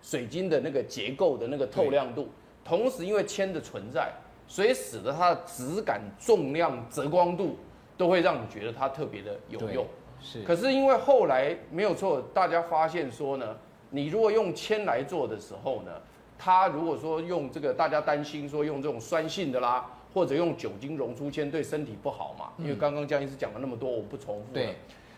水晶的那个结构的那个透亮度，同时因为铅的存在，所以使得它的质感、重量、折光度都会让你觉得它特别的有用。是，可是因为后来没有错，大家发现说呢。你如果用铅来做的时候呢，它如果说用这个，大家担心说用这种酸性的啦，或者用酒精溶出铅对身体不好嘛？因为刚刚江医师讲了那么多，我不重复了。对，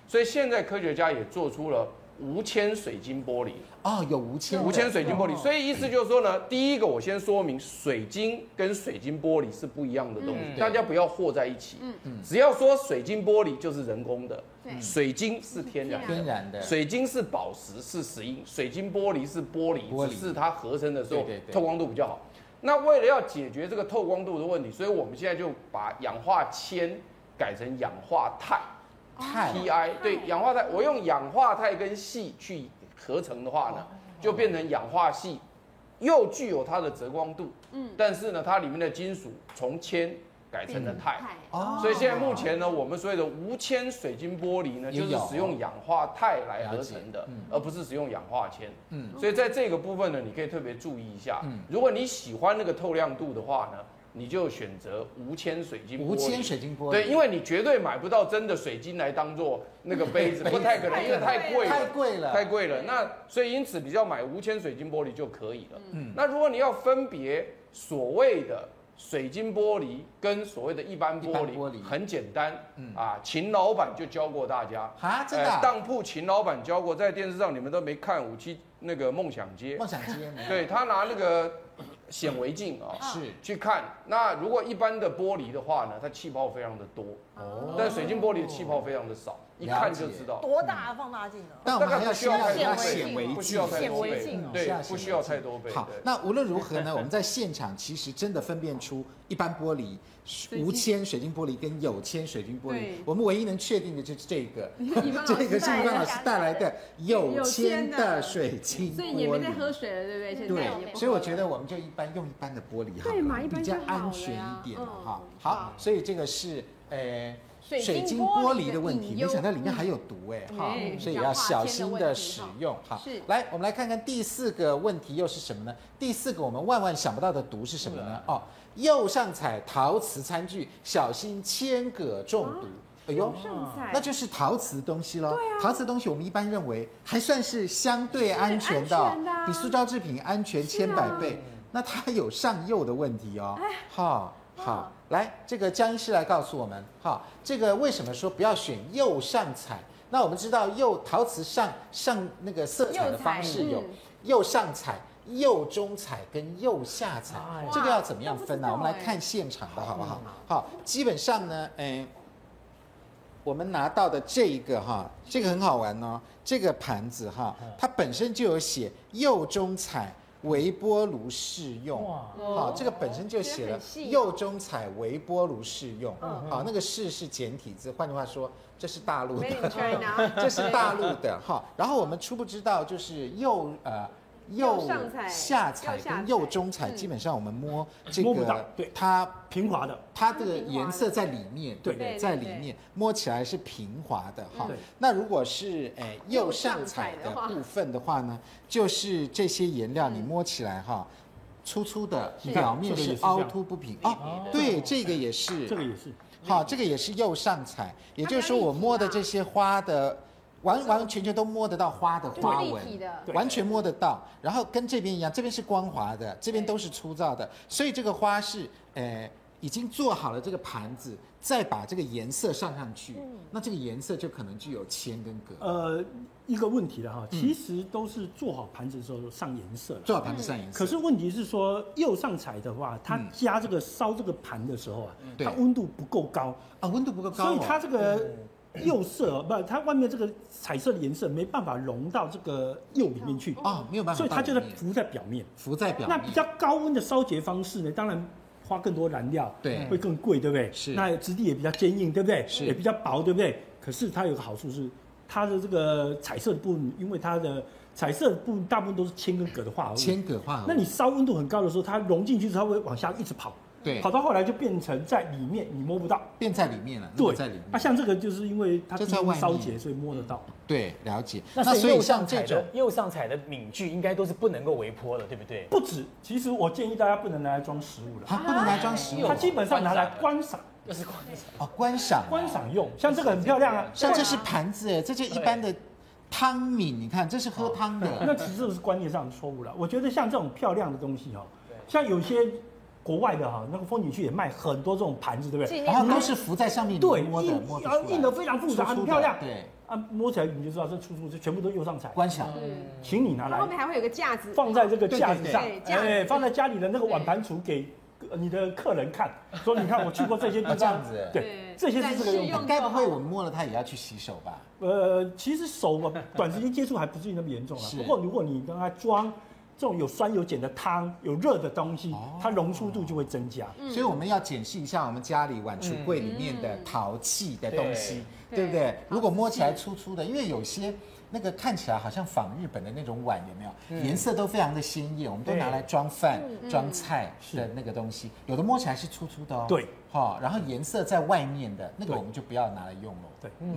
所以现在科学家也做出了无铅水晶玻璃。哦，有无铅无铅水晶玻璃，所以意思就是说呢，第一个我先说明，水晶跟水晶玻璃是不一样的东西，嗯、大家不要和在一起。嗯。嗯，只要说水晶玻璃就是人工的，嗯、水晶是天然天然的，水晶是宝石是石英，水晶玻璃是玻璃，玻璃。只是它合成的时候透光度比较好。那为了要解决这个透光度的问题，所以我们现在就把氧化铅改成氧化钛，钛 Ti 对，氧化钛，我用氧化钛跟矽去合成的话呢，就变成氧化矽，又具有它的折光度，嗯，但是呢，它里面的金属从铅改成了钛，哦，所以现在目前呢，我们所谓的无铅水晶玻璃呢，就是使用氧化钛来合成的，而不是使用氧化铅，嗯，所以在这个部分呢，你可以特别注意一下，嗯，如果你喜欢那个透亮度的话呢。你就选择无铅水晶玻璃，无铅水晶玻璃，对，因为你绝对买不到真的水晶来当做那个杯子，不太可能，因为太贵了，太贵了，太贵了。那所以因此，你就要买无铅水晶玻璃就可以了。嗯，那如果你要分别所谓的水晶玻璃跟所谓的一般玻璃，玻璃。很简单，嗯。啊，秦老板就教过大家。啊，真的，当铺秦老板教过，在电视上你们都没看五七那个梦想街，梦想街，对他拿那个。显微镜啊，是去看。那如果一般的玻璃的话呢，它气泡非常的多，哦，但水晶玻璃的气泡非常的少，一看就知道。多大放大镜呢？但我们还要需要显微镜，不需要太多倍，对，不需要太多倍。好，那无论如何呢，我们在现场其实真的分辨出一般玻璃、无铅水晶玻璃跟有铅水晶玻璃。我们唯一能确定的就是这个，这个是一般老师带来的 有铅的水晶玻璃。所以也没在喝水了，对不对？对，所以我觉得我们就一般用一般的玻璃哈，比较安全一点哈。好，所以这个是呃。水晶玻璃的问题，没想到里面还有毒哎，哈，所以要小心的使用哈。来，我们来看看第四个问题又是什么呢？第四个我们万万想不到的毒是什么呢？哦，釉上彩陶瓷餐具，小心铅铬中毒。哎呦，那就是陶瓷东西喽。对啊，陶瓷东西我们一般认为还算是相对安全的，比塑胶制品安全千百倍。那它有上釉的问题哦。哈。好，来，这个江医师来告诉我们，哈，这个为什么说不要选釉上彩？那我们知道釉陶瓷上上那个色彩的方式有釉上彩、釉中彩跟釉下彩，这个要怎么样分呢？我们来看现场的好不好？好，基本上呢，哎，我们拿到的这一个哈，这个很好玩哦，这个盘子哈，它本身就有写釉中彩。微波炉适用，好，这个本身就写了釉中彩微波炉适用，好，那个适是简体字，换句话说，这是大陆的，这是大陆的，哈，然后我们初步知道就是釉呃。釉下彩跟右中彩，基本上我们摸这个，对它平滑的，它的颜色在里面，对。不对？在里面摸起来是平滑的哈。那如果是诶右上彩的部分的话呢，就是这些颜料你摸起来哈，粗粗的，表面是凹凸不平。哦。对，这个也是，这个也是，好，这个也是右上彩，也就是说我摸的这些花的。完完全全都摸得到花的花纹，完全摸得到。然后跟这边一样，这边是光滑的，这边都是粗糙的。所以这个花是，呃，已经做好了这个盘子，再把这个颜色上上去，那这个颜色就可能具有铅跟格。呃，一个问题了哈，其实都是做好盘子的时候上颜色，做好盘子上颜色。可是问题是说，釉上彩的话，它加这个烧这个盘的时候啊，它温度不够高啊，温度不够高，所以它这个。釉色不，它外面这个彩色的颜色没办法融到这个釉里面去啊，没有办法，所以它就在浮在表面，浮在表面。那比较高温的烧结方式呢，当然花更多燃料，对，会更贵，对不对？是。那质地也比较坚硬，对不对？是。也比较薄，对不对？可是它有个好处是，它的这个彩色的部分，因为它的彩色的部分大部分都是铅跟铬的化合物，铅铬化合物。那你烧温度很高的时候，它融进去之后会往下一直跑。对，跑到后来就变成在里面，你摸不到，变在里面了。对，在里面。那像这个就是因为它在外烧结，所以摸得到。对，了解。那所以像这种釉上彩的皿具，应该都是不能够微波的，对不对？不止，其实我建议大家不能拿来装食物了。它不能拿来装食物，它基本上拿来观赏，就是观赏哦，观赏，观赏用。像这个很漂亮啊，像这是盘子哎，这就一般的汤皿，你看这是喝汤的。那其实这是观念上的错误了。我觉得像这种漂亮的东西哦，像有些。国外的哈，那个风景区也卖很多这种盘子，对不对？然后都是浮在上面，对，印印的非常复杂，很漂亮。对，啊，摸起来你就知道这出处，是全部都右上彩。观想，请你拿来。后面还会有个架子，放在这个架子上，哎，放在家里的那个碗盘橱给你的客人看，说你看我去过这些地方。这样子，对，这些是这个用途。该不会我们摸了它也要去洗手吧？呃，其实手嘛，短时间接触还不至于那么严重啊。不过如果你跟它装。这种有酸有碱的汤，有热的东西，它溶出度就会增加。所以我们要检视一下我们家里碗橱柜里面的陶器的东西，对不对？如果摸起来粗粗的，因为有些那个看起来好像仿日本的那种碗，有没有？颜色都非常的鲜艳，我们都拿来装饭、装菜的那个东西，有的摸起来是粗粗的哦。对，好，然后颜色在外面的那个我们就不要拿来用了。对，嗯，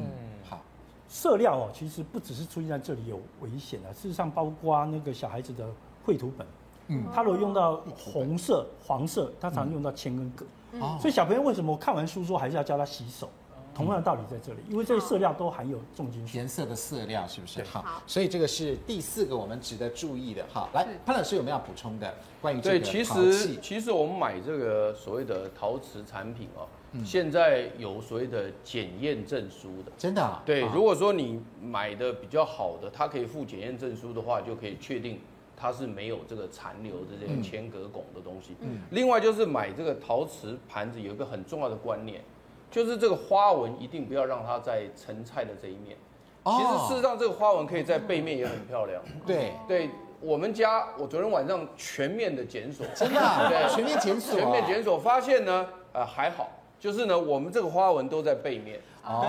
好。色料哦，其实不只是出现在这里有危险啊，事实上包括那个小孩子的。绘图本，嗯，他如果用到红色、黄色，他常用到铅跟铬，嗯，所以小朋友为什么我看完书说还是要教他洗手？同样的道理在这里，因为这些色料都含有重金属，颜色的色料是不是？好，所以这个是第四个我们值得注意的。哈，来潘老师有没有要补充的？关于这个陶器？对，其实其实我们买这个所谓的陶瓷产品哦，现在有所谓的检验证书的，真的？对，如果说你买的比较好的，它可以附检验证书的话，就可以确定。它是没有这个残留的这些铅铬汞的东西。嗯，另外就是买这个陶瓷盘子有一个很重要的观念，就是这个花纹一定不要让它在盛菜的这一面。哦，其实事实上这个花纹可以在背面也很漂亮。对。对，我们家我昨天晚上全面的检索，真的，对，全面检索，全面检索发现呢，呃，还好，就是呢，我们这个花纹都在背面。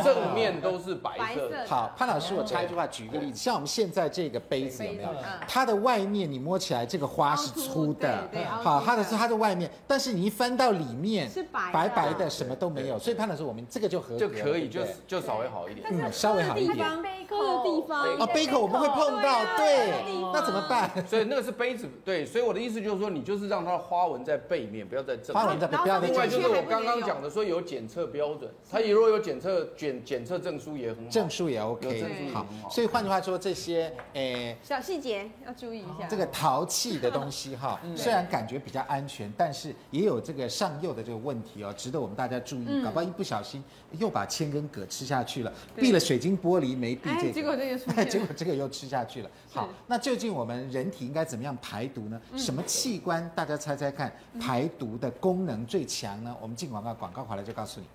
正面都是白色。好，潘老师，我插一句话，举一个例子，像我们现在这个杯子有没有？它的外面你摸起来这个花是粗的，好，它的是它的外面，但是你一翻到里面是白白白的，什么都没有。所以潘老师，我们这个就合就可以，就就稍微好一点，嗯，稍微好一点。杯口的地方啊，杯口我不会碰到，对，那怎么办？所以那个是杯子，对，所以我的意思就是说，你就是让它的花纹在背面，不要在正面。花纹在不要在正面。另外就是我刚刚讲的，说有检测标准，它如果有检测检检测。证书也很好，证书也 OK，好，所以换句话说，这些诶、欸、小细节要注意一下。这个陶器的东西哈，虽然感觉比较安全，但是也有这个上釉的这个问题哦，值得我们大家注意。搞不好一不小心又把铅跟铬吃下去了，闭了水晶玻璃没闭这个，结果这个结果 这个又吃下去了。好，那究竟我们人体应该怎么样排毒呢？什么器官大家猜猜看，排毒的功能最强呢？我们进广告，广告回来就告诉你。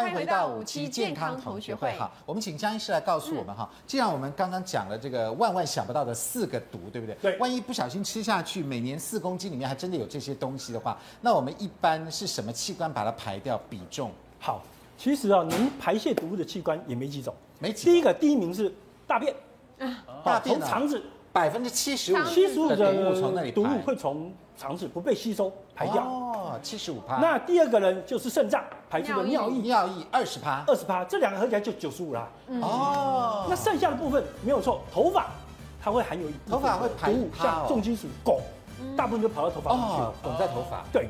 欢迎回到五期健康同学会。哈，我们请江医师来告诉我们哈。既然我们刚刚讲了这个万万想不到的四个毒，对不对？对。万一不小心吃下去，每年四公斤里面还真的有这些东西的话，那我们一般是什么器官把它排掉？比重？好，其实啊，能排泄毒物的器官也没几种，没几。第一个，第一名是大便。啊。大便从肠子百分之七十五，七十五的毒物从那里毒物会从肠子不被吸收排掉。哦，七十五趴。那第二个人就是肾脏。排出的尿液，尿液二十趴，二十趴，这两个合起来就九十五啦。哦，那剩下的部分没有错，头发它会含有一部分，头发会排毒，像重金属汞，大部分就跑到头发里去了，汞在头发。对，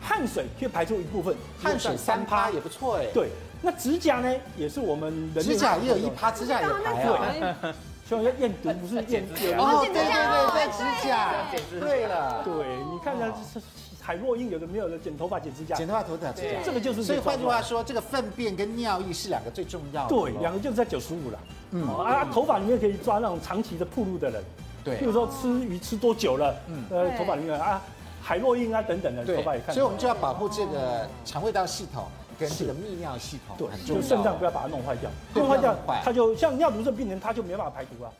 汗水可以排出一部分，汗水三趴也不错哎。对，那指甲呢，也是我们人指甲也有一趴，指甲也排啊。所以要验毒不是验哦，对对对，在指甲。对了，对，你看看这是。海洛因有的没有的，剪头发、剪指甲，剪头发、头发、指甲，这个就是。所以换句话说，这个粪便跟尿液是两个最重要的。对，两个就是在九十五了。嗯。啊，头发里面可以抓那种长期的暴露的人，对，比如说吃鱼吃多久了，嗯，呃，头发里面啊，海洛因啊等等的，头发也看。所以我们就要保护这个肠胃道系统跟这个泌尿系统，对，就肾脏不要把它弄坏掉，弄坏掉，它就像尿毒症病人，他就没办法排毒啊。